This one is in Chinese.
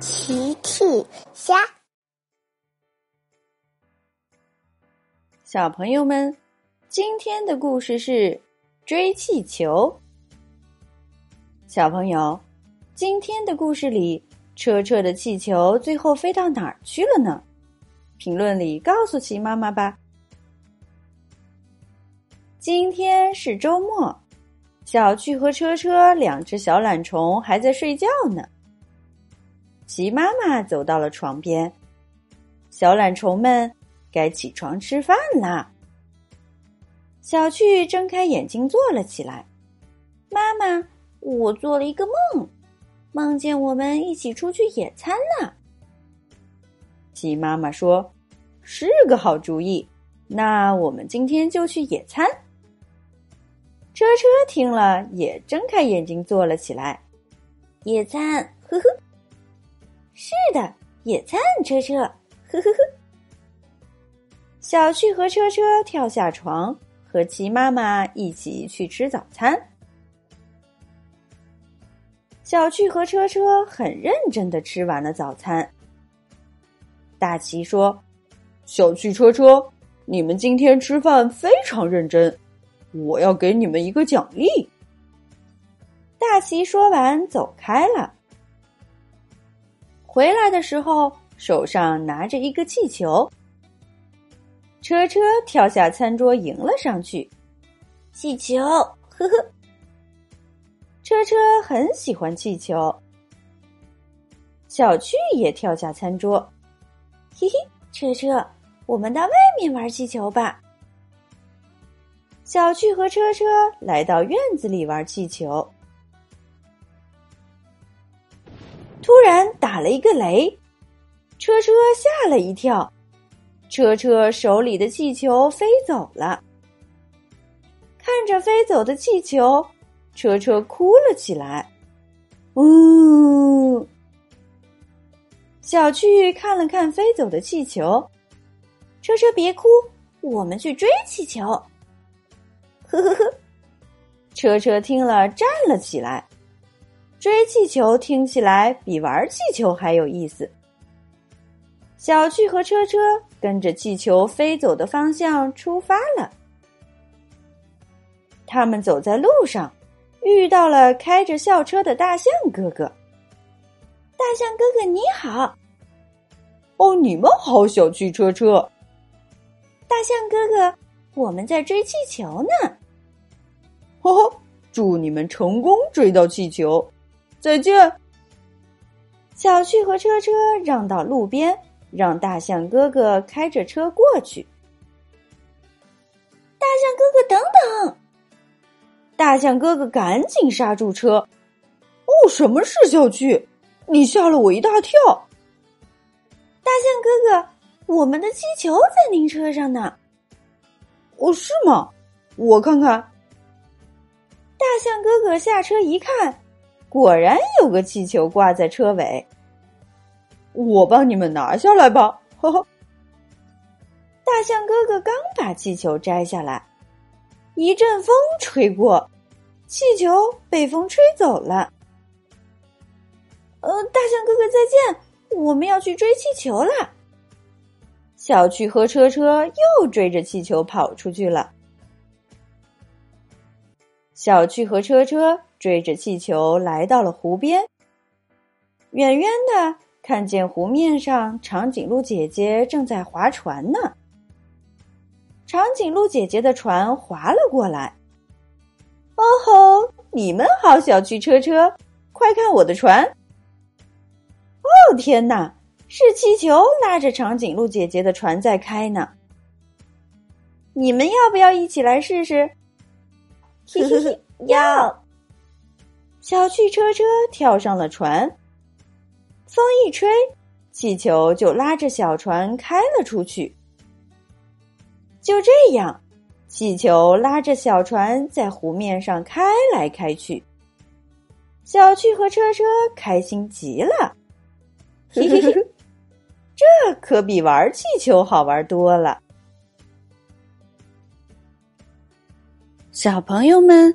奇趣虾，小朋友们，今天的故事是追气球。小朋友，今天的故事里，车车的气球最后飞到哪儿去了呢？评论里告诉奇妈妈吧。今天是周末，小趣和车车两只小懒虫还在睡觉呢。齐妈妈走到了床边，小懒虫们该起床吃饭啦。小趣睁开眼睛坐了起来，妈妈，我做了一个梦，梦见我们一起出去野餐呢。齐妈妈说：“是个好主意，那我们今天就去野餐。”车车听了也睁开眼睛坐了起来，野餐，呵呵。是的，野餐车车，呵呵呵。小趣和车车跳下床，和齐妈妈一起去吃早餐。小趣和车车很认真的吃完了早餐。大齐说：“小趣、车车，你们今天吃饭非常认真，我要给你们一个奖励。”大齐说完走开了。回来的时候，手上拿着一个气球。车车跳下餐桌迎了上去，气球，呵呵。车车很喜欢气球。小趣也跳下餐桌，嘿嘿，车车，我们到外面玩气球吧。小趣和车车来到院子里玩气球。突然打了一个雷，车车吓了一跳，车车手里的气球飞走了。看着飞走的气球，车车哭了起来。呜！小趣看了看飞走的气球，车车别哭，我们去追气球。呵呵呵，车车听了站了起来。追气球听起来比玩气球还有意思。小趣和车车跟着气球飞走的方向出发了。他们走在路上，遇到了开着校车的大象哥哥。大象哥哥你好！哦，你们好，小趣车车。大象哥哥，我们在追气球呢。呵呵，祝你们成功追到气球。再见。小趣和车车让到路边，让大象哥哥开着车过去。大象哥哥，等等！大象哥哥赶紧刹住车。哦，什么事，小趣？你吓了我一大跳。大象哥哥，我们的气球在您车上呢。哦，是吗？我看看。大象哥哥下车一看。果然有个气球挂在车尾，我帮你们拿下来吧。呵呵。大象哥哥刚把气球摘下来，一阵风吹过，气球被风吹走了。呃，大象哥哥再见，我们要去追气球了。小趣和车车又追着气球跑出去了。小趣和车车。追着气球来到了湖边，远远的看见湖面上长颈鹿姐姐正在划船呢。长颈鹿姐姐的船划了过来。哦吼！你们好，小汽车车，快看我的船！哦天哪，是气球拉着长颈鹿姐姐的船在开呢。你们要不要一起来试试？嘿嘿嘿，要。小汽车车跳上了船，风一吹，气球就拉着小船开了出去。就这样，气球拉着小船在湖面上开来开去。小趣和车车开心极了，嘿嘿嘿，这可比玩气球好玩多了。小朋友们。